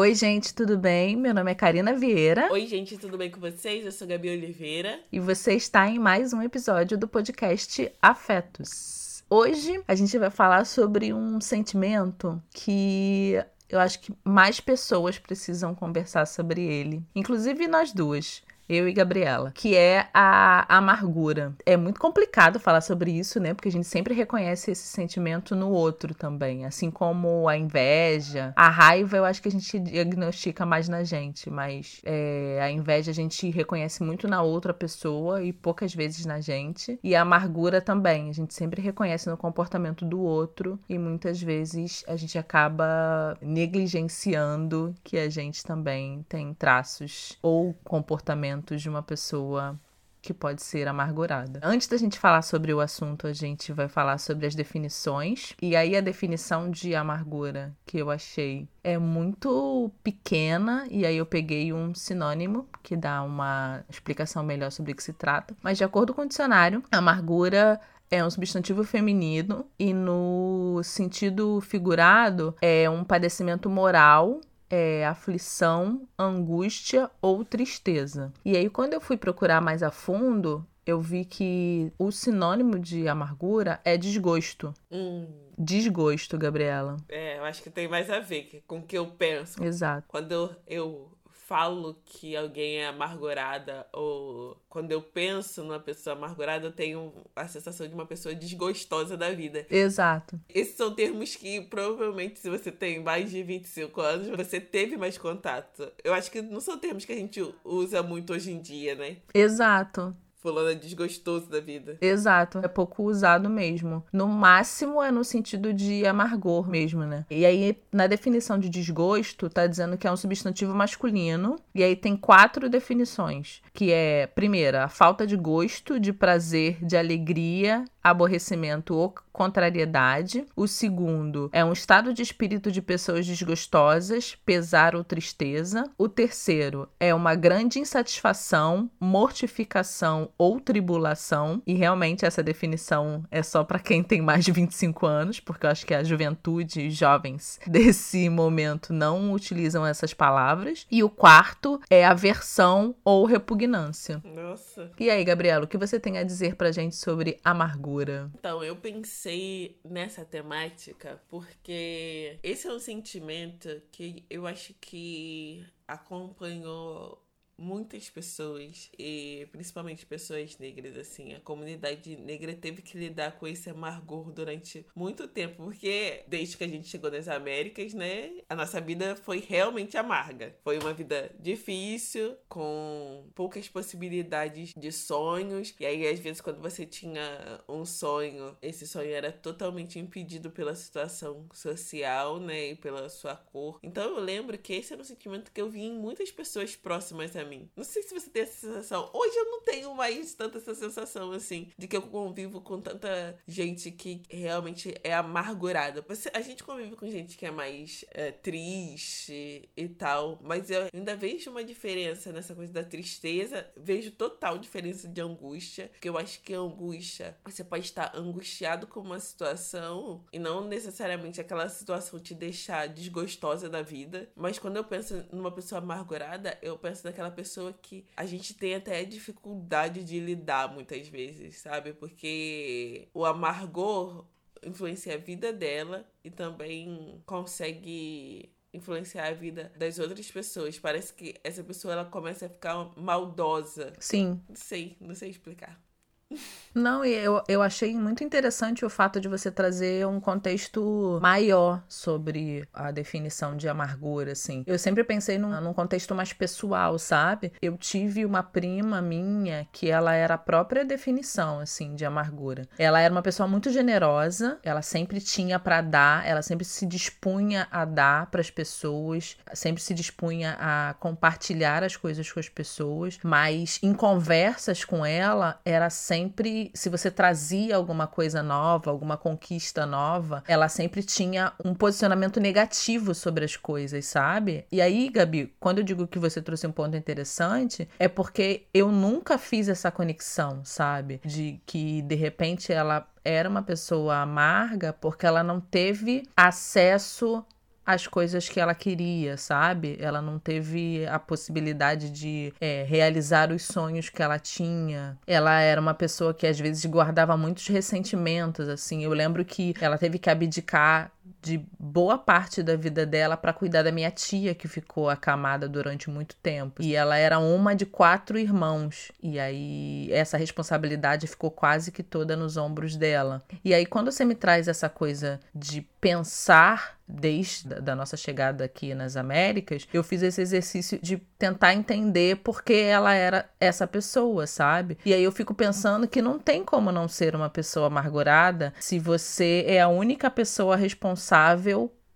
Oi, gente, tudo bem? Meu nome é Karina Vieira. Oi, gente, tudo bem com vocês? Eu sou Gabi Oliveira. E você está em mais um episódio do podcast Afetos. Hoje a gente vai falar sobre um sentimento que eu acho que mais pessoas precisam conversar sobre ele, inclusive nós duas eu e Gabriela, que é a amargura. É muito complicado falar sobre isso, né? Porque a gente sempre reconhece esse sentimento no outro também, assim como a inveja, a raiva, eu acho que a gente diagnostica mais na gente, mas é, a inveja a gente reconhece muito na outra pessoa e poucas vezes na gente. E a amargura também, a gente sempre reconhece no comportamento do outro e muitas vezes a gente acaba negligenciando que a gente também tem traços ou comportamentos de uma pessoa que pode ser amargurada. Antes da gente falar sobre o assunto, a gente vai falar sobre as definições. E aí a definição de amargura que eu achei é muito pequena e aí eu peguei um sinônimo que dá uma explicação melhor sobre o que se trata. Mas de acordo com o dicionário, amargura é um substantivo feminino e no sentido figurado é um padecimento moral é, aflição, angústia ou tristeza. E aí, quando eu fui procurar mais a fundo, eu vi que o sinônimo de amargura é desgosto. Hum. Desgosto, Gabriela. É, eu acho que tem mais a ver com o que eu penso. Exato. Quando eu, eu falo que alguém é amargurada ou quando eu penso numa pessoa amargurada, eu tenho a sensação de uma pessoa desgostosa da vida. Exato. Esses são termos que provavelmente, se você tem mais de 25 anos, você teve mais contato. Eu acho que não são termos que a gente usa muito hoje em dia, né? Exato. Fulano é desgostoso da vida. Exato, é pouco usado mesmo. No máximo é no sentido de amargor mesmo, né? E aí, na definição de desgosto, tá dizendo que é um substantivo masculino. E aí tem quatro definições. Que é, primeira, a falta de gosto, de prazer, de alegria, aborrecimento ou contrariedade. O segundo é um estado de espírito de pessoas desgostosas, pesar ou tristeza. O terceiro é uma grande insatisfação, mortificação ou tribulação. E realmente essa definição é só para quem tem mais de 25 anos, porque eu acho que a juventude e jovens desse momento não utilizam essas palavras. E o quarto é aversão ou repugnância. Nossa. E aí, Gabriela, o que você tem a dizer pra gente sobre amargura? Então, eu pensei nessa temática porque esse é um sentimento que eu acho que acompanhou muitas pessoas, e principalmente pessoas negras, assim, a comunidade negra teve que lidar com esse amargor durante muito tempo, porque desde que a gente chegou nas Américas, né, a nossa vida foi realmente amarga. Foi uma vida difícil, com poucas possibilidades de sonhos, e aí às vezes quando você tinha um sonho, esse sonho era totalmente impedido pela situação social, né, e pela sua cor. Então eu lembro que esse era um sentimento que eu vi em muitas pessoas próximas a mim. Não sei se você tem essa sensação. Hoje eu não tenho mais tanta essa sensação assim de que eu convivo com tanta gente que realmente é amargurada. A gente convive com gente que é mais é, triste e tal, mas eu ainda vejo uma diferença nessa coisa da tristeza. Vejo total diferença de angústia, porque eu acho que angústia, você pode estar angustiado com uma situação e não necessariamente aquela situação te deixar desgostosa da vida, mas quando eu penso numa pessoa amargurada, eu penso naquela pessoa que a gente tem até dificuldade de lidar muitas vezes, sabe? Porque o amargor influencia a vida dela e também consegue influenciar a vida das outras pessoas. Parece que essa pessoa ela começa a ficar maldosa. Sim. Não sei, não sei explicar. Não, eu, eu achei muito interessante o fato de você trazer um contexto maior sobre a definição de amargura, assim. Eu sempre pensei num, num contexto mais pessoal, sabe? Eu tive uma prima minha que ela era a própria definição, assim, de amargura. Ela era uma pessoa muito generosa, ela sempre tinha para dar, ela sempre se dispunha a dar para as pessoas, sempre se dispunha a compartilhar as coisas com as pessoas, mas em conversas com ela era sempre se você trazia alguma coisa nova, alguma conquista nova, ela sempre tinha um posicionamento negativo sobre as coisas, sabe? E aí, Gabi, quando eu digo que você trouxe um ponto interessante, é porque eu nunca fiz essa conexão, sabe? De que de repente ela era uma pessoa amarga porque ela não teve acesso as coisas que ela queria, sabe? Ela não teve a possibilidade de é, realizar os sonhos que ela tinha. Ela era uma pessoa que às vezes guardava muitos ressentimentos, assim. Eu lembro que ela teve que abdicar de boa parte da vida dela para cuidar da minha tia que ficou acamada durante muito tempo. E ela era uma de quatro irmãos. E aí essa responsabilidade ficou quase que toda nos ombros dela. E aí quando você me traz essa coisa de pensar desde a nossa chegada aqui nas Américas, eu fiz esse exercício de tentar entender por que ela era essa pessoa, sabe? E aí eu fico pensando que não tem como não ser uma pessoa amargurada se você é a única pessoa responsável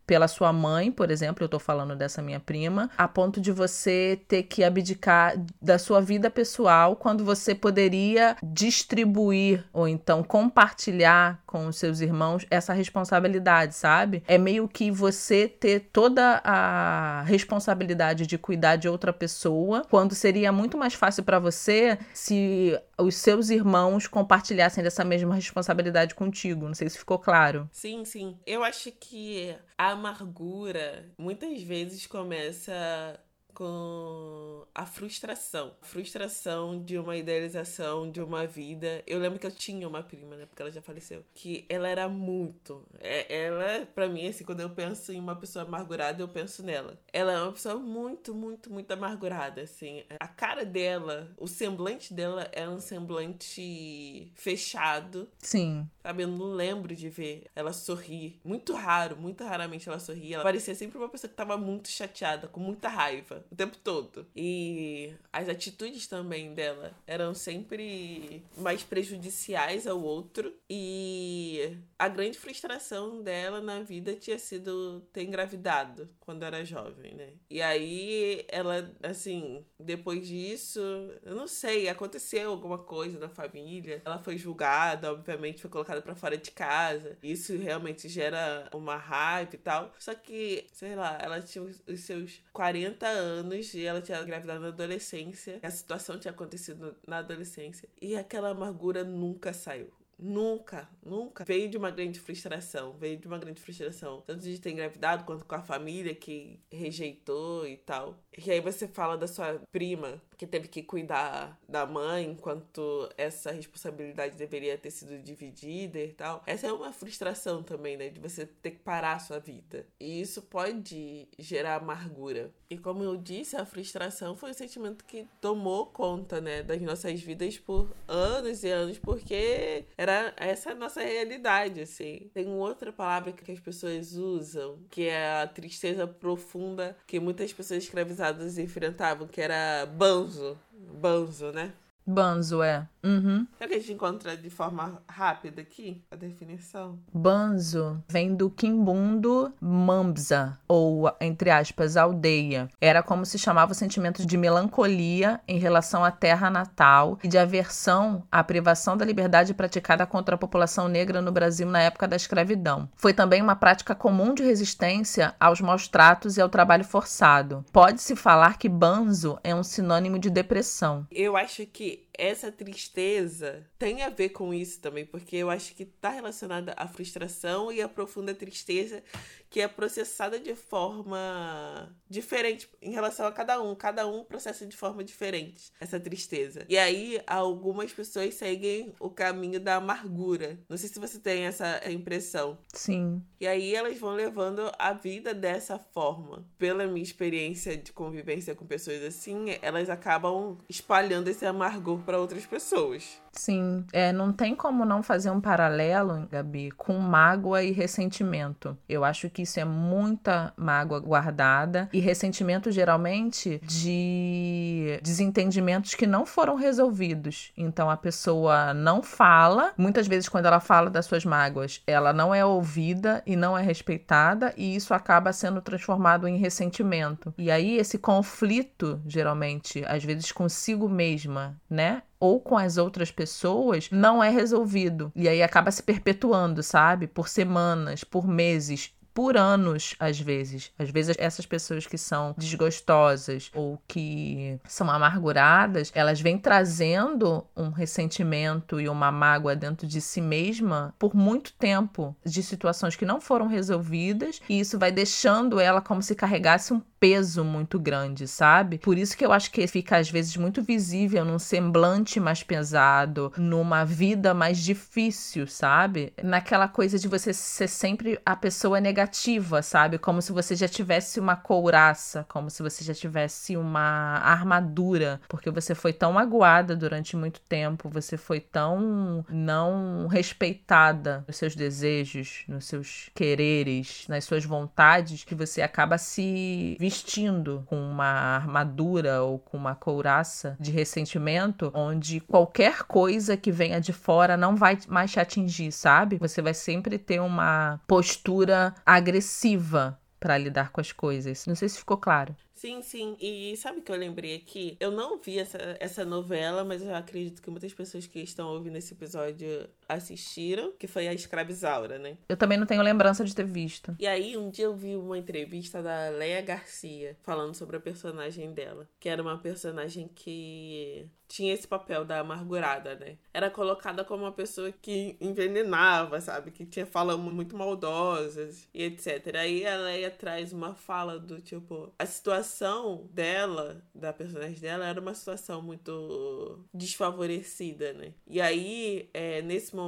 pela sua mãe, por exemplo, eu tô falando dessa minha prima, a ponto de você ter que abdicar da sua vida pessoal quando você poderia distribuir ou então compartilhar com os seus irmãos essa responsabilidade, sabe? É meio que você ter toda a responsabilidade de cuidar de outra pessoa, quando seria muito mais fácil para você se os seus irmãos compartilhassem dessa mesma responsabilidade contigo. Não sei se ficou claro. Sim, sim. Eu acho que a amargura muitas vezes começa com a frustração. Frustração de uma idealização de uma vida. Eu lembro que eu tinha uma prima, né? Porque ela já faleceu. Que ela era muito. É, ela, para mim, assim, quando eu penso em uma pessoa amargurada, eu penso nela. Ela é uma pessoa muito, muito, muito amargurada, assim. A cara dela, o semblante dela é um semblante fechado. Sim. Sabe? Eu não lembro de ver ela sorrir. Muito raro, muito raramente ela sorria. Ela parecia sempre uma pessoa que tava muito chateada, com muita raiva o tempo todo. E as atitudes também dela eram sempre mais prejudiciais ao outro. E a grande frustração dela na vida tinha sido ter engravidado quando era jovem, né? E aí ela, assim, depois disso, eu não sei, aconteceu alguma coisa na família. Ela foi julgada, obviamente, foi colocada para fora de casa. Isso realmente gera uma raiva e tal. Só que, sei lá, ela tinha os seus 40 anos e ela tinha engravidado na adolescência. A situação tinha acontecido na adolescência. E aquela amargura nunca saiu. Nunca, nunca. Veio de uma grande frustração. Veio de uma grande frustração. Tanto de ter engravidado quanto com a família que rejeitou e tal. E aí você fala da sua prima que teve que cuidar da mãe enquanto essa responsabilidade deveria ter sido dividida e tal. Essa é uma frustração também, né? De você ter que parar a sua vida. E isso pode gerar amargura. E como eu disse, a frustração foi um sentimento que tomou conta, né, das nossas vidas por anos e anos, porque era essa a nossa realidade, assim. Tem outra palavra que as pessoas usam, que é a tristeza profunda que muitas pessoas escravizadas enfrentavam, que era banzo. Banzo, né? Banzo, é. Uhum. Será que a gente encontra de forma rápida aqui a definição? Banzo vem do quimbundo mambza, ou, entre aspas, aldeia. Era como se chamava o sentimento de melancolia em relação à terra natal e de aversão à privação da liberdade praticada contra a população negra no Brasil na época da escravidão. Foi também uma prática comum de resistência aos maus tratos e ao trabalho forçado. Pode-se falar que banzo é um sinônimo de depressão. Eu acho que it essa tristeza tem a ver com isso também, porque eu acho que está relacionada à frustração e à profunda tristeza que é processada de forma diferente em relação a cada um. Cada um processa de forma diferente essa tristeza. E aí, algumas pessoas seguem o caminho da amargura. Não sei se você tem essa impressão. Sim. E aí, elas vão levando a vida dessa forma. Pela minha experiência de convivência com pessoas assim, elas acabam espalhando esse amargor para outras pessoas. Sim, é, não tem como não fazer um paralelo, Gabi, com mágoa e ressentimento. Eu acho que isso é muita mágoa guardada e ressentimento geralmente de desentendimentos que não foram resolvidos. Então a pessoa não fala, muitas vezes quando ela fala das suas mágoas, ela não é ouvida e não é respeitada e isso acaba sendo transformado em ressentimento. E aí esse conflito, geralmente, às vezes consigo mesma, né? Ou com as outras pessoas não é resolvido. E aí acaba se perpetuando, sabe? Por semanas, por meses, por anos, às vezes. Às vezes, essas pessoas que são desgostosas ou que são amarguradas, elas vêm trazendo um ressentimento e uma mágoa dentro de si mesma por muito tempo, de situações que não foram resolvidas, e isso vai deixando ela como se carregasse um peso muito grande, sabe? Por isso que eu acho que fica às vezes muito visível num semblante mais pesado, numa vida mais difícil, sabe? Naquela coisa de você ser sempre a pessoa negativa, sabe? Como se você já tivesse uma couraça, como se você já tivesse uma armadura, porque você foi tão magoada durante muito tempo, você foi tão não respeitada nos seus desejos, nos seus quereres, nas suas vontades, que você acaba se vestindo com uma armadura ou com uma couraça de ressentimento, onde qualquer coisa que venha de fora não vai mais te atingir, sabe? Você vai sempre ter uma postura agressiva para lidar com as coisas. Não sei se ficou claro. Sim, sim. E sabe que eu lembrei aqui? Eu não vi essa, essa novela, mas eu acredito que muitas pessoas que estão ouvindo esse episódio assistiram, que foi a Escravizaura, né? Eu também não tenho lembrança de ter visto. E aí, um dia eu vi uma entrevista da Leia Garcia falando sobre a personagem dela, que era uma personagem que tinha esse papel da amargurada, né? Era colocada como uma pessoa que envenenava, sabe? Que tinha falas muito maldosas e etc. Aí a Leia traz uma fala do tipo: a situação dela, da personagem dela, era uma situação muito desfavorecida, né? E aí, é, nesse momento,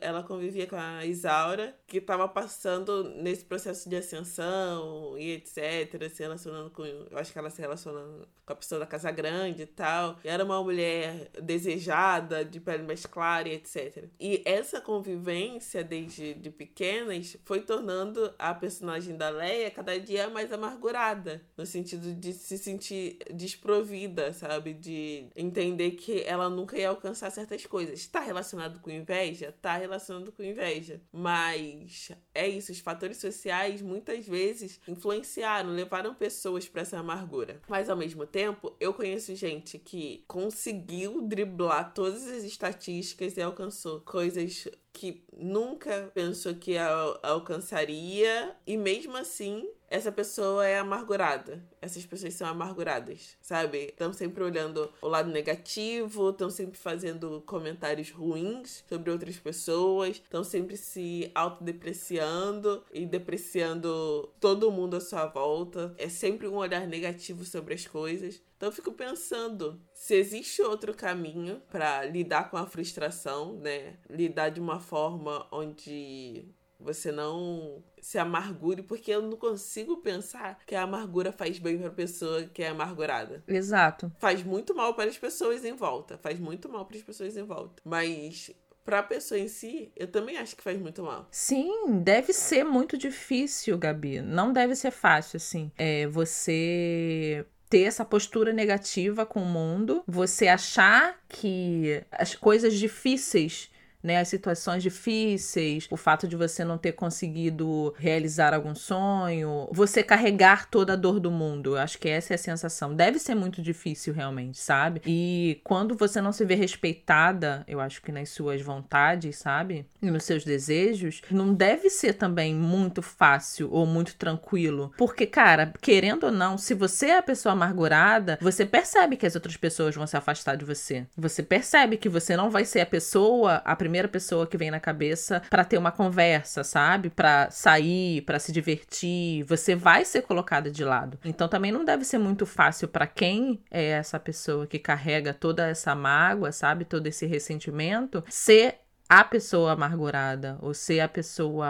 ela convivia com a Isaura, que estava passando nesse processo de ascensão e etc. Se relacionando com. Eu acho que ela se relacionando com a pessoa da Casa Grande e tal. E era uma mulher desejada, de pele mais clara e etc. E essa convivência desde de pequenas foi tornando a personagem da Leia cada dia mais amargurada, no sentido de se sentir desprovida, sabe? De entender que ela nunca ia alcançar certas coisas. Está relacionado com inveja? Está relacionado com inveja. Mas é isso, os fatores sociais muitas vezes influenciaram, levaram pessoas para essa amargura. Mas ao mesmo tempo, eu conheço gente que conseguiu driblar todas as estatísticas e alcançou coisas que nunca pensou que al alcançaria e mesmo assim essa pessoa é amargurada. Essas pessoas são amarguradas, sabe? Estão sempre olhando o lado negativo, estão sempre fazendo comentários ruins sobre outras pessoas, estão sempre se autodepreciando e depreciando todo mundo à sua volta. É sempre um olhar negativo sobre as coisas. Então eu fico pensando se existe outro caminho para lidar com a frustração, né? Lidar de uma forma onde você não se amargure, porque eu não consigo pensar que a amargura faz bem para a pessoa que é amargurada. Exato. Faz muito mal para as pessoas em volta, faz muito mal para as pessoas em volta. Mas para a pessoa em si, eu também acho que faz muito mal. Sim, deve ser muito difícil, Gabi. Não deve ser fácil assim. É você ter essa postura negativa com o mundo, você achar que as coisas difíceis né, as situações difíceis, o fato de você não ter conseguido realizar algum sonho, você carregar toda a dor do mundo. Eu acho que essa é a sensação. Deve ser muito difícil realmente, sabe? E quando você não se vê respeitada, eu acho que nas suas vontades, sabe? E nos seus desejos, não deve ser também muito fácil ou muito tranquilo. Porque, cara, querendo ou não, se você é a pessoa amargurada, você percebe que as outras pessoas vão se afastar de você. Você percebe que você não vai ser a pessoa, a primeira primeira pessoa que vem na cabeça para ter uma conversa, sabe? Para sair, para se divertir. Você vai ser colocada de lado. Então também não deve ser muito fácil para quem é essa pessoa que carrega toda essa mágoa, sabe? Todo esse ressentimento, ser a pessoa amargurada ou ser a pessoa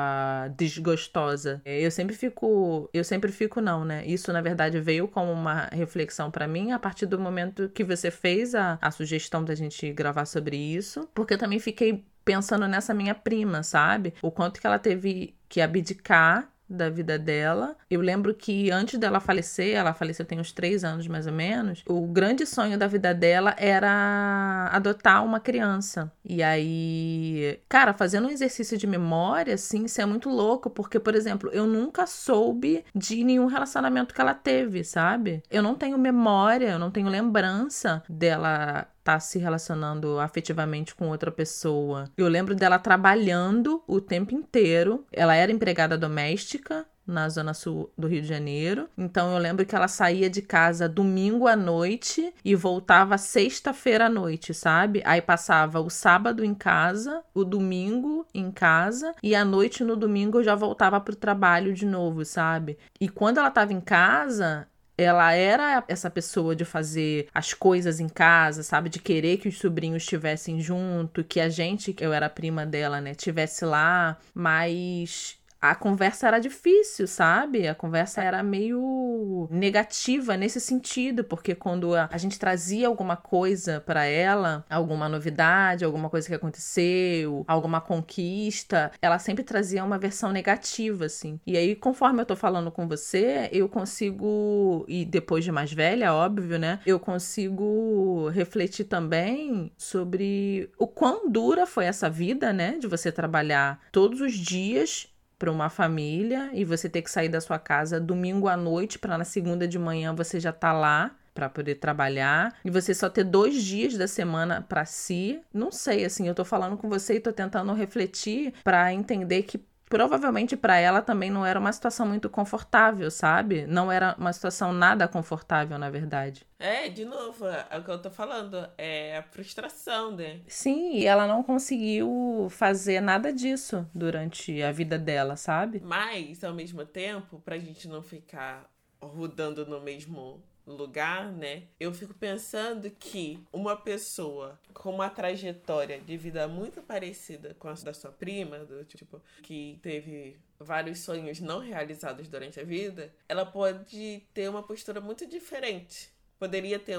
desgostosa. É, eu sempre fico, eu sempre fico não, né? Isso na verdade veio como uma reflexão para mim a partir do momento que você fez a, a sugestão da gente gravar sobre isso, porque eu também fiquei pensando nessa minha prima, sabe? O quanto que ela teve que abdicar da vida dela. Eu lembro que antes dela falecer, ela faleceu tem uns três anos mais ou menos, o grande sonho da vida dela era adotar uma criança. E aí, cara, fazendo um exercício de memória, assim, isso é muito louco, porque, por exemplo, eu nunca soube de nenhum relacionamento que ela teve, sabe? Eu não tenho memória, eu não tenho lembrança dela tá se relacionando afetivamente com outra pessoa. Eu lembro dela trabalhando o tempo inteiro. Ela era empregada doméstica, na zona sul do Rio de Janeiro. Então eu lembro que ela saía de casa domingo à noite e voltava sexta-feira à noite, sabe? Aí passava o sábado em casa, o domingo em casa e à noite no domingo eu já voltava pro trabalho de novo, sabe? E quando ela tava em casa, ela era essa pessoa de fazer as coisas em casa, sabe? De querer que os sobrinhos estivessem junto, que a gente, que eu era prima dela, né, tivesse lá, mas a conversa era difícil, sabe? A conversa era meio negativa nesse sentido, porque quando a, gente trazia alguma coisa para ela, alguma novidade, alguma coisa que aconteceu, alguma conquista, ela sempre trazia uma versão negativa, assim. E aí, conforme eu tô falando com você, eu consigo, e depois de mais velha, óbvio, né? Eu consigo refletir também sobre o quão dura foi essa vida, né? De você trabalhar todos os dias para uma família e você ter que sair da sua casa domingo à noite para na segunda de manhã você já tá lá para poder trabalhar e você só ter dois dias da semana para si. Não sei, assim, eu tô falando com você e tô tentando refletir para entender que provavelmente para ela também não era uma situação muito confortável, sabe? Não era uma situação nada confortável, na verdade. É, de novo, é o que eu tô falando, é a frustração, né? Sim, e ela não conseguiu fazer nada disso durante a vida dela, sabe? Mas, ao mesmo tempo, pra gente não ficar rodando no mesmo lugar, né? Eu fico pensando que uma pessoa com uma trajetória de vida muito parecida com a da sua prima, do tipo que teve vários sonhos não realizados durante a vida, ela pode ter uma postura muito diferente. Poderia ter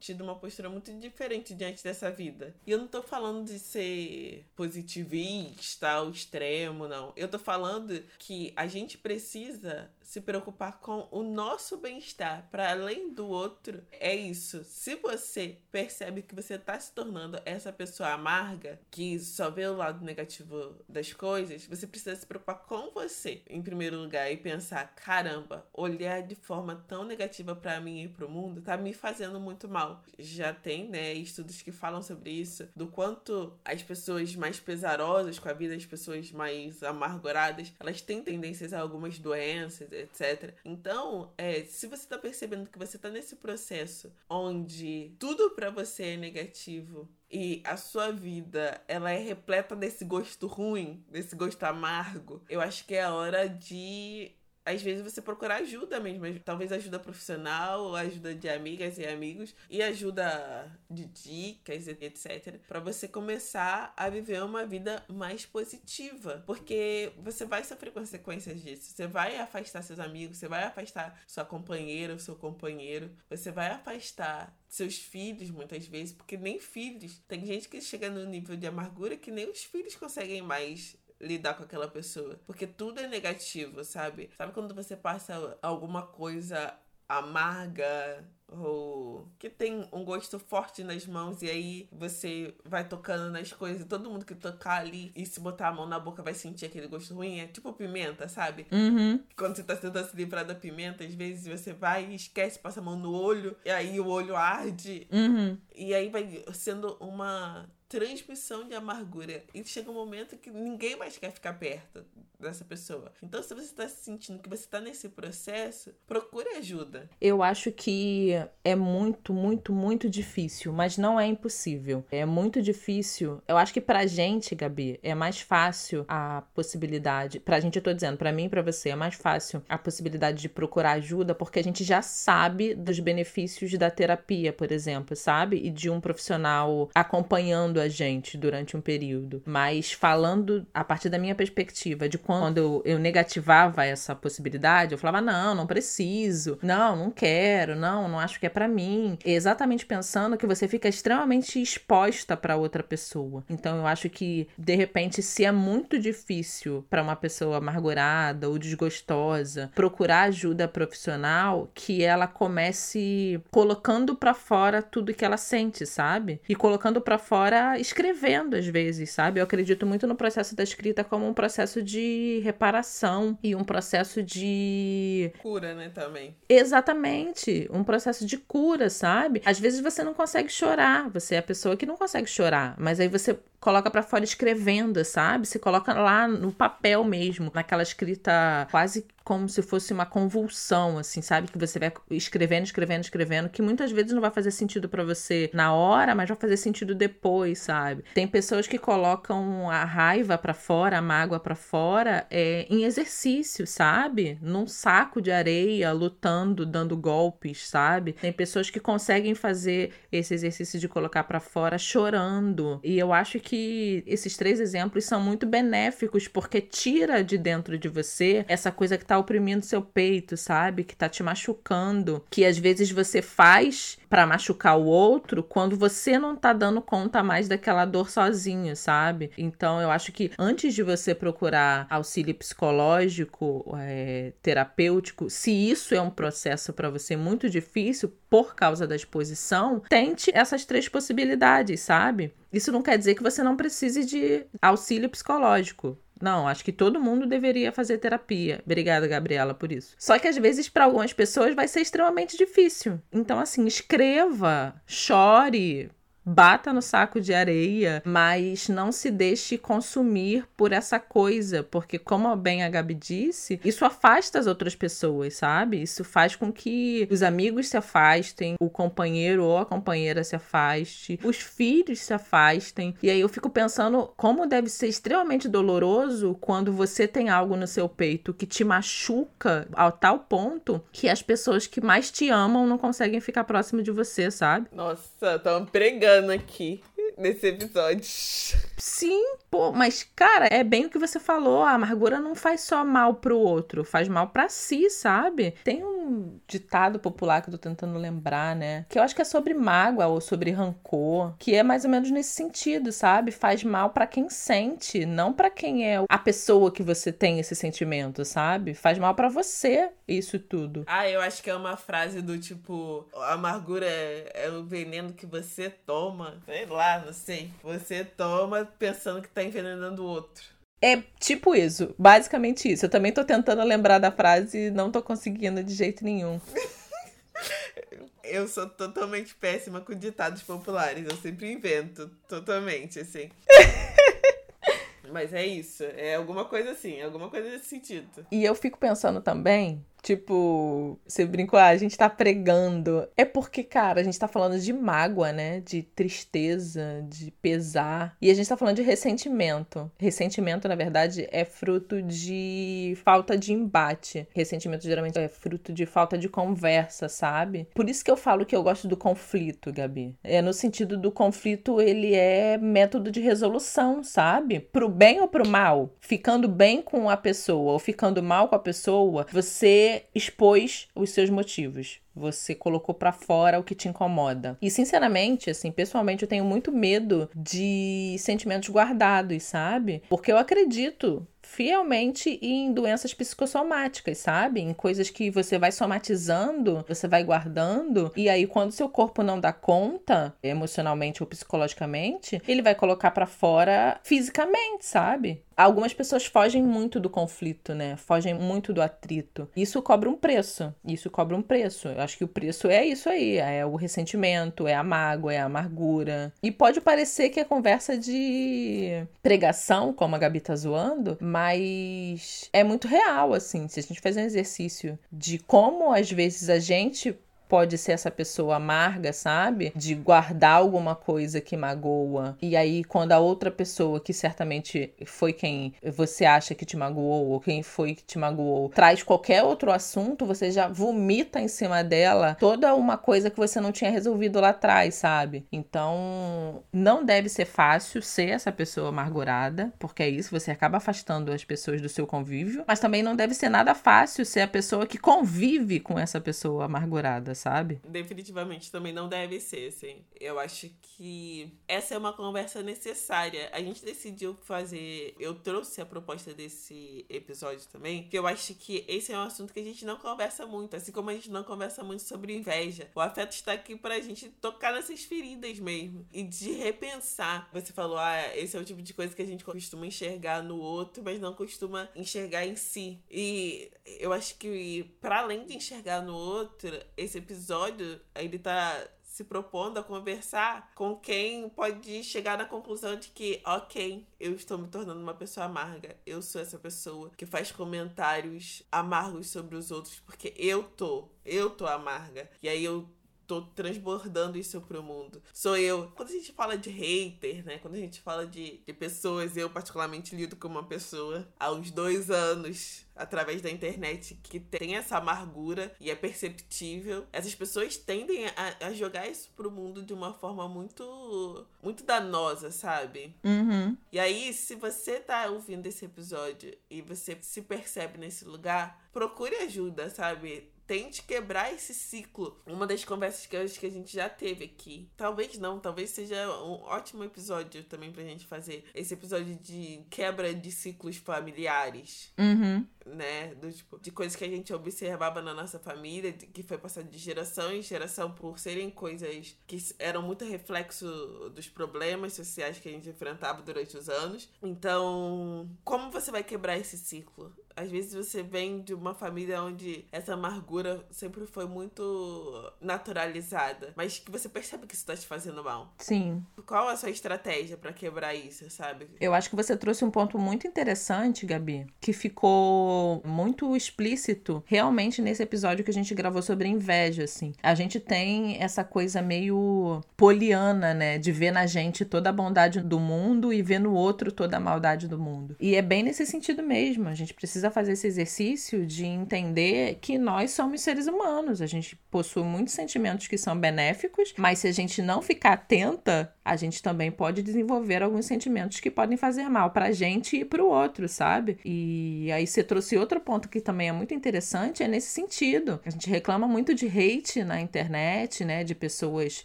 tido uma postura muito diferente diante dessa vida. E eu não tô falando de ser positivista ao extremo, não. Eu tô falando que a gente precisa se preocupar com o nosso bem-estar para além do outro. É isso. Se você percebe que você tá se tornando essa pessoa amarga, que só vê o lado negativo das coisas, você precisa se preocupar com você em primeiro lugar e pensar: caramba, olhar de forma tão negativa para mim e para o mundo tá me fazendo muito mal. Já tem, né, estudos que falam sobre isso, do quanto as pessoas mais pesarosas com a vida, as pessoas mais amarguradas, elas têm tendências a algumas doenças, etc. Então, é, se você tá percebendo que você tá nesse processo onde tudo para você é negativo e a sua vida ela é repleta desse gosto ruim, desse gosto amargo, eu acho que é a hora de às vezes você procurar ajuda mesmo, talvez ajuda profissional, ajuda de amigas e amigos e ajuda de dicas, etc, para você começar a viver uma vida mais positiva, porque você vai sofrer consequências disso. Você vai afastar seus amigos, você vai afastar sua companheira, seu companheiro, você vai afastar seus filhos muitas vezes, porque nem filhos, tem gente que chega no nível de amargura que nem os filhos conseguem mais lidar com aquela pessoa. Porque tudo é negativo, sabe? Sabe quando você passa alguma coisa amarga ou que tem um gosto forte nas mãos e aí você vai tocando nas coisas e todo mundo que tocar ali e se botar a mão na boca vai sentir aquele gosto ruim. É tipo pimenta, sabe? Uhum. Quando você tá tentando se livrar da pimenta, às vezes você vai e esquece, passa a mão no olho e aí o olho arde. Uhum. E aí vai sendo uma transmissão de amargura. E chega um momento que ninguém mais quer ficar perto dessa pessoa. Então, se você está sentindo que você está nesse processo, procure ajuda. Eu acho que é muito, muito, muito difícil, mas não é impossível. É muito difícil. Eu acho que pra gente, Gabi, é mais fácil a possibilidade. Pra gente, eu tô dizendo, pra mim e pra você, é mais fácil a possibilidade de procurar ajuda, porque a gente já sabe dos benefícios da terapia, por exemplo, sabe? E de um profissional acompanhando a gente durante um período. Mas falando a partir da minha perspectiva, de quando eu, negativava essa possibilidade, eu falava: não, não preciso, não, não quero, não, não acho que é para mim. Exatamente pensando que você fica extremamente exposta para outra pessoa. Então eu acho que, de repente, se é muito difícil para uma pessoa amargurada ou desgostosa procurar ajuda profissional, que ela comece colocando para fora tudo que ela sente, sabe? E colocando para fora escrevendo às vezes, sabe? Eu acredito muito no processo da escrita como um processo de reparação e um processo de cura, né, também. Exatamente, um processo de cura, sabe? Às vezes você não consegue chorar, você é a pessoa que não consegue chorar, mas aí você coloca para fora escrevendo, sabe? Se coloca lá no papel mesmo, naquela escrita quase como se fosse uma convulsão, assim, sabe? Que você vai escrevendo, escrevendo, escrevendo, que muitas vezes não vai fazer sentido para você na hora, mas vai fazer sentido depois, sabe? Tem pessoas que colocam a raiva para fora, a mágoa para fora, é, em exercício, sabe? Num saco de areia, lutando, dando golpes, sabe? Tem pessoas que conseguem fazer esse exercício de colocar para fora chorando. E eu acho que esses três exemplos são muito benéficos porque tira de dentro de você essa coisa que tá oprimindo seu peito, sabe? Que tá te machucando, que às vezes você faz para machucar o outro quando você não tá dando conta mais daquela dor sozinho, sabe? Então eu acho que antes de você procurar auxílio psicológico, é, terapêutico, se isso é um processo para você muito difícil por causa da exposição, tente essas três possibilidades, sabe? Isso não quer dizer que você não precise de auxílio psicológico. Não, acho que todo mundo deveria fazer terapia. Obrigada, Gabriela, por isso. Só que às vezes para algumas pessoas vai ser extremamente difícil. Então assim, escreva, chore, bata no saco de areia, mas não se deixe consumir por essa coisa, porque como bem a Gabi disse, isso afasta as outras pessoas, sabe? Isso faz com que os amigos se afastem, o companheiro ou a companheira se afaste, os filhos se afastem. E aí eu fico pensando como deve ser extremamente doloroso quando você tem algo no seu peito que te machuca ao tal ponto que as pessoas que mais te amam não conseguem ficar próximo de você, sabe? Nossa, tão pregando aqui nesse episódio. Sim, pô, mas cara, é bem o que você falou, a amargura não faz só mal pro outro, faz mal para si, sabe? Tem um ditado popular que eu tô tentando lembrar, né? Que eu acho que é sobre mágoa ou sobre rancor, que é mais ou menos nesse sentido, sabe? Faz mal para quem sente, não para quem é a pessoa que você tem esse sentimento, sabe? Faz mal para você isso tudo. Ah, eu acho que é uma frase do tipo, a amargura é, é o veneno que você toma, sei lá, não sei. Você toma pensando que tá envenenando o outro. É tipo isso, basicamente isso. Eu também tô tentando lembrar da frase e não tô conseguindo de jeito nenhum. eu sou totalmente péssima com ditados populares. Eu sempre invento, totalmente, assim. Mas é isso, é alguma coisa assim, alguma coisa nesse sentido. E eu fico pensando também Tipo, você brincou, ah, a gente tá pregando. É porque, cara, a gente tá falando de mágoa, né? De tristeza, de pesar. E a gente tá falando de ressentimento. Ressentimento, na verdade, é fruto de falta de embate. Ressentimento geralmente é fruto de falta de conversa, sabe? Por isso que eu falo que eu gosto do conflito, Gabi. É no sentido do conflito, ele é método de resolução, sabe? Pro bem ou pro mal. Ficando bem com a pessoa ou ficando mal com a pessoa, você expôs os seus motivos. Você colocou para fora o que te incomoda. E sinceramente, assim, pessoalmente eu tenho muito medo de sentimentos guardados, sabe? Porque eu acredito fielmente em doenças psicossomáticas, sabe? Em coisas que você vai somatizando, você vai guardando, e aí quando seu corpo não dá conta, emocionalmente ou psicologicamente, ele vai colocar para fora fisicamente, sabe? Algumas pessoas fogem muito do conflito, né? Fogem muito do atrito. Isso cobra um preço. Isso cobra um preço. Eu acho que o preço é isso aí: é o ressentimento, é a mágoa, é a amargura. E pode parecer que é conversa de pregação, como a Gabi tá zoando, mas é muito real, assim. Se a gente fazer um exercício de como às vezes a gente pode ser essa pessoa amarga, sabe? De guardar alguma coisa que magoa. E aí, quando a outra pessoa, que certamente foi quem você acha que te magoou, ou quem foi que te magoou, traz qualquer outro assunto, você já vomita em cima dela toda uma coisa que você não tinha resolvido lá atrás, sabe? Então, não deve ser fácil ser essa pessoa amargurada, porque é isso, você acaba afastando as pessoas do seu convívio, mas também não deve ser nada fácil ser a pessoa que convive com essa pessoa amargurada, sabe? Definitivamente também não deve ser, assim. Eu acho que essa é uma conversa necessária. A gente decidiu fazer. Eu trouxe a proposta desse episódio também, que eu acho que esse é um assunto que a gente não conversa muito, assim como a gente não conversa muito sobre inveja. O afeto está aqui pra gente tocar nessas feridas mesmo e de repensar. Você falou, ah, esse é o tipo de coisa que a gente costuma enxergar no outro, mas não costuma enxergar em si. E eu acho que, para além de enxergar no outro, esse episódio ele tá se propondo a conversar com quem pode chegar na conclusão de que, ok, eu estou me tornando uma pessoa amarga. Eu sou essa pessoa que faz comentários amargos sobre os outros porque eu tô, eu tô amarga. E aí eu tô transbordando isso pro mundo. Sou eu. Quando a gente fala de hater, né? Quando a gente fala de, de pessoas, eu particularmente lido com uma pessoa há uns dois anos através da internet que tem essa amargura e é perceptível. Essas pessoas tendem a, a jogar isso pro mundo de uma forma muito muito danosa, sabe? Uhum. E aí, se você tá ouvindo esse episódio e você se percebe nesse lugar, procure ajuda, sabe? Tente quebrar esse ciclo. Uma das conversas que eu acho que a gente já teve aqui. Talvez não, talvez seja um ótimo episódio também pra gente fazer. Esse episódio de quebra de ciclos familiares. Uhum. Né? Do, tipo, de coisas que a gente observava na nossa família, que foi passado de geração em geração por serem coisas que eram muito reflexo dos problemas sociais que a gente enfrentava durante os anos. Então, como você vai quebrar esse ciclo? Às vezes você vem de uma família onde essa amargura sempre foi muito naturalizada, mas que você percebe que isso tá te fazendo mal. Sim. Qual a sua estratégia para quebrar isso, sabe? Eu acho que você trouxe um ponto muito interessante, Gabi, que ficou muito explícito realmente nesse episódio que a gente gravou sobre inveja, assim. A gente tem essa coisa meio poliana, né, de ver na gente toda a bondade do mundo e ver no outro toda a maldade do mundo. E é bem nesse sentido mesmo. A gente precisa fazer esse exercício de entender que nós somos seres humanos. A gente possui muitos sentimentos que são benéficos, mas se a gente não ficar atenta, a gente também pode desenvolver alguns sentimentos que podem fazer mal para a gente e para o outro, sabe? E aí você trouxe outro ponto que também é muito interessante, é nesse sentido. A gente reclama muito de hate na internet, né? De pessoas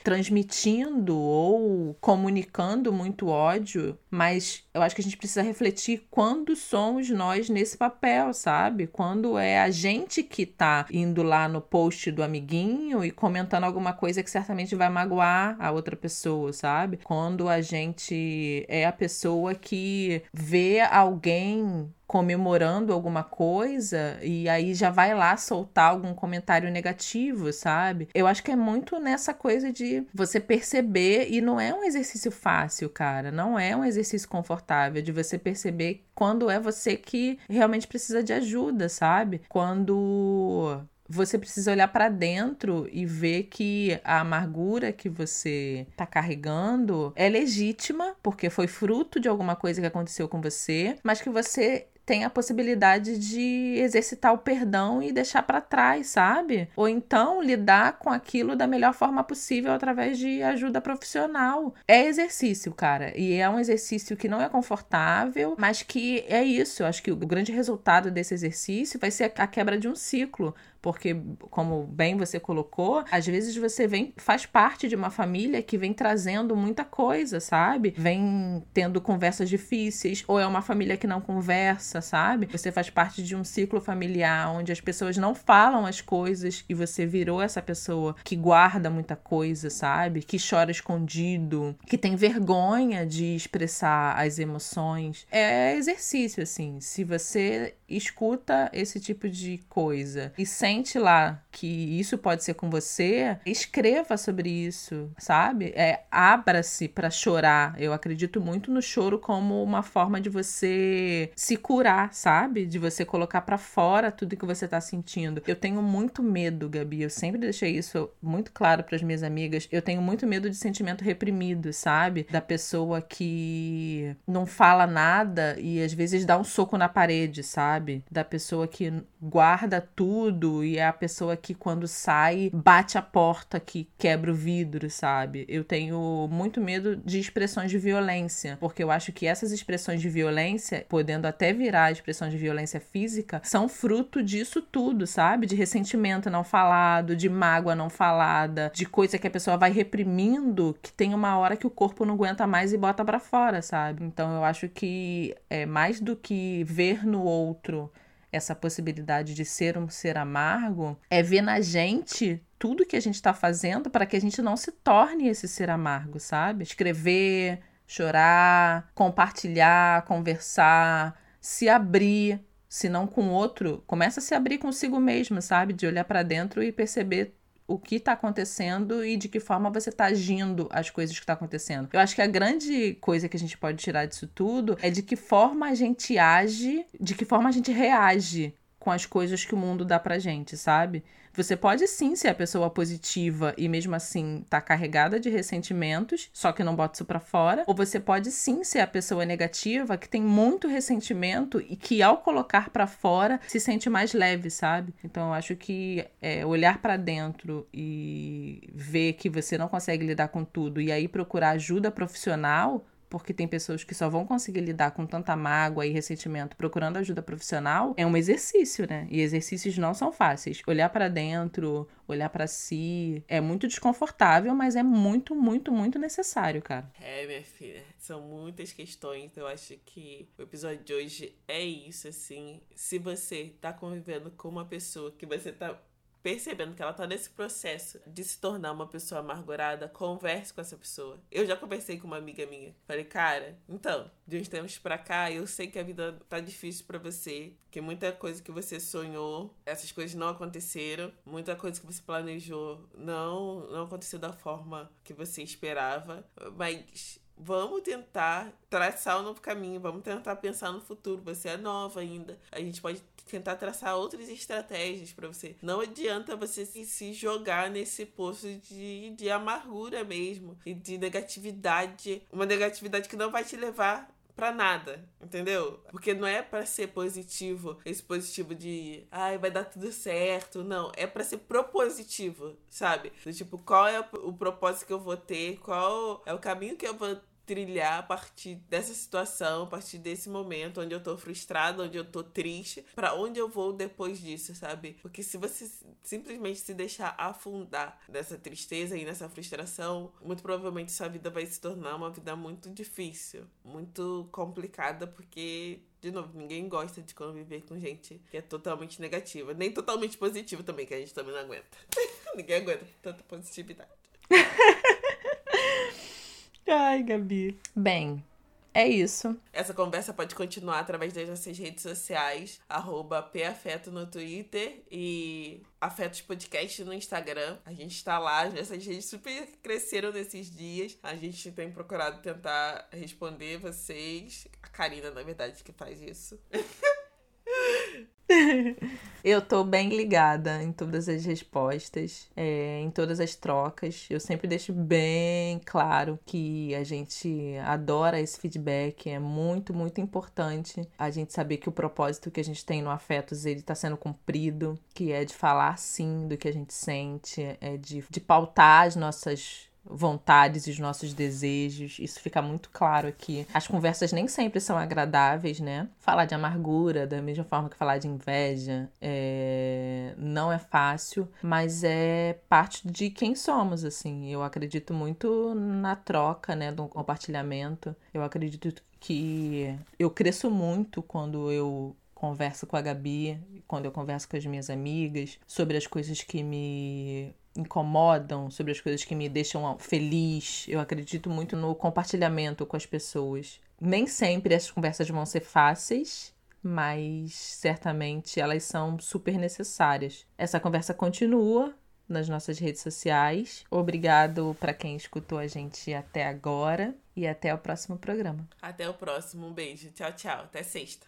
transmitindo ou comunicando muito ódio, mas eu acho que a gente precisa refletir quando somos nós nesse papel sabe? Quando é a gente que tá indo lá no post do amiguinho e comentando alguma coisa que certamente vai magoar a outra pessoa, sabe? Quando a gente é a pessoa que vê alguém comemorando alguma coisa e aí já vai lá soltar algum comentário negativo, sabe? Eu acho que é muito nessa coisa de você perceber e não é um exercício fácil, cara, não é um exercício confortável de você perceber quando é você que realmente precisa de ajuda, sabe? Quando você precisa olhar para dentro e ver que a amargura que você está carregando é legítima, porque foi fruto de alguma coisa que aconteceu com você, mas que você tem a possibilidade de exercitar o perdão e deixar para trás, sabe? Ou então lidar com aquilo da melhor forma possível através de ajuda profissional. É exercício, cara, e é um exercício que não é confortável, mas que é isso. Eu acho que o grande resultado desse exercício vai ser a quebra de um ciclo porque como bem você colocou, às vezes você vem faz parte de uma família que vem trazendo muita coisa, sabe? Vem tendo conversas difíceis ou é uma família que não conversa, sabe? Você faz parte de um ciclo familiar onde as pessoas não falam as coisas e você virou essa pessoa que guarda muita coisa, sabe? Que chora escondido, que tem vergonha de expressar as emoções. É exercício assim. Se você escuta esse tipo de coisa e sente lá que isso pode ser com você, escreva sobre isso, sabe? É, abra-se para chorar. Eu acredito muito no choro como uma forma de você se curar, sabe? De você colocar para fora tudo que você tá sentindo. Eu tenho muito medo, Gabi. Eu sempre deixei isso muito claro para as minhas amigas. Eu tenho muito medo de sentimento reprimido, sabe? Da pessoa que não fala nada e às vezes dá um soco na parede, sabe? Da pessoa que guarda tudo e é a pessoa que quando sai bate a porta que quebra o vidro, sabe? Eu tenho muito medo de expressões de violência, porque eu acho que essas expressões de violência, podendo até virar expressões de violência física, são fruto disso tudo, sabe? De ressentimento não falado, de mágoa não falada, de coisa que a pessoa vai reprimindo, que tem uma hora que o corpo não aguenta mais e bota para fora, sabe? Então eu acho que é mais do que ver no outro essa possibilidade de ser um ser amargo, é ver na gente tudo que a gente está fazendo para que a gente não se torne esse ser amargo, sabe? Escrever, chorar, compartilhar, conversar, se abrir, se não com outro, começa a se abrir consigo mesmo, sabe? De olhar para dentro e perceber o que está acontecendo e de que forma você está agindo as coisas que está acontecendo. Eu acho que a grande coisa que a gente pode tirar disso tudo é de que forma a gente age, de que forma a gente reage com as coisas que o mundo dá pra gente, sabe? Você pode sim ser a pessoa positiva e mesmo assim tá carregada de ressentimentos, só que não bota isso pra fora. Ou você pode sim ser a pessoa negativa que tem muito ressentimento e que ao colocar para fora se sente mais leve, sabe? Então eu acho que é, olhar para dentro e ver que você não consegue lidar com tudo e aí procurar ajuda profissional porque tem pessoas que só vão conseguir lidar com tanta mágoa e ressentimento procurando ajuda profissional, é um exercício, né? E exercícios não são fáceis. Olhar para dentro, olhar para si, é muito desconfortável, mas é muito, muito, muito necessário, cara. É, minha filha, são muitas questões. Eu acho que o episódio de hoje é isso, assim. Se você tá convivendo com uma pessoa que você tá percebendo que ela tá nesse processo de se tornar uma pessoa amargurada, converse com essa pessoa. Eu já conversei com uma amiga minha. Falei, cara, então, de uns tempos pra cá, eu sei que a vida tá difícil para você, que muita coisa que você sonhou, essas coisas não aconteceram, muita coisa que você planejou não, não aconteceu da forma que você esperava, mas vamos tentar traçar um novo caminho, vamos tentar pensar no futuro. Você é nova ainda. A gente pode tentar traçar outras estratégias para você. Não adianta você se, jogar nesse poço de, de amargura mesmo e de negatividade. Uma negatividade que não vai te levar para nada, entendeu? Porque não é para ser positivo, esse positivo de, ai, vai dar tudo certo, não, é para ser propositivo, sabe? Do tipo, qual é o propósito que eu vou ter, qual é o caminho que eu vou trilhar a partir dessa situação, a partir desse momento onde eu tô frustrada, onde eu tô triste, para onde eu vou depois disso, sabe? Porque se você simplesmente se deixar afundar nessa tristeza e nessa frustração, muito provavelmente sua vida vai se tornar uma vida muito difícil, muito complicada, porque de novo, ninguém gosta de conviver com gente que é totalmente negativa, nem totalmente positiva também, que a gente também não aguenta. ninguém aguenta tanta positividade. Ai, Gabi. Bem, é isso. Essa conversa pode continuar através das nossas redes sociais, arroba PAfeto no Twitter e Afetos Podcast no Instagram. A gente está lá, essas redes super cresceram nesses dias. A gente tem procurado tentar responder vocês. A Karina, na verdade, que faz isso. eu tô bem ligada em todas as respostas, é, em todas as trocas. Eu sempre deixo bem claro que a gente adora esse feedback, é muito, muito importante a gente saber que o propósito que a gente tem no Afetos ele tá sendo cumprido, que é de falar sim do que a gente sente, é de, de pautar as nossas vontades e os nossos desejos. Isso fica muito claro aqui. As conversas nem sempre são agradáveis, né? Falar de amargura, da mesma forma que falar de inveja, é... não é fácil, mas é parte de quem somos, assim. Eu acredito muito na troca, né, do compartilhamento. Eu acredito que eu cresço muito quando eu converso com a Gabi, quando eu converso com as minhas amigas sobre as coisas que me incomodam, sobre as coisas que me deixam feliz. Eu acredito muito no compartilhamento com as pessoas. Nem sempre essas conversas vão ser fáceis, mas certamente elas são super necessárias. Essa conversa continua nas nossas redes sociais. Obrigado para quem escutou a gente até agora e até o próximo programa. Até o próximo. Um beijo. Tchau, tchau. Até sexta.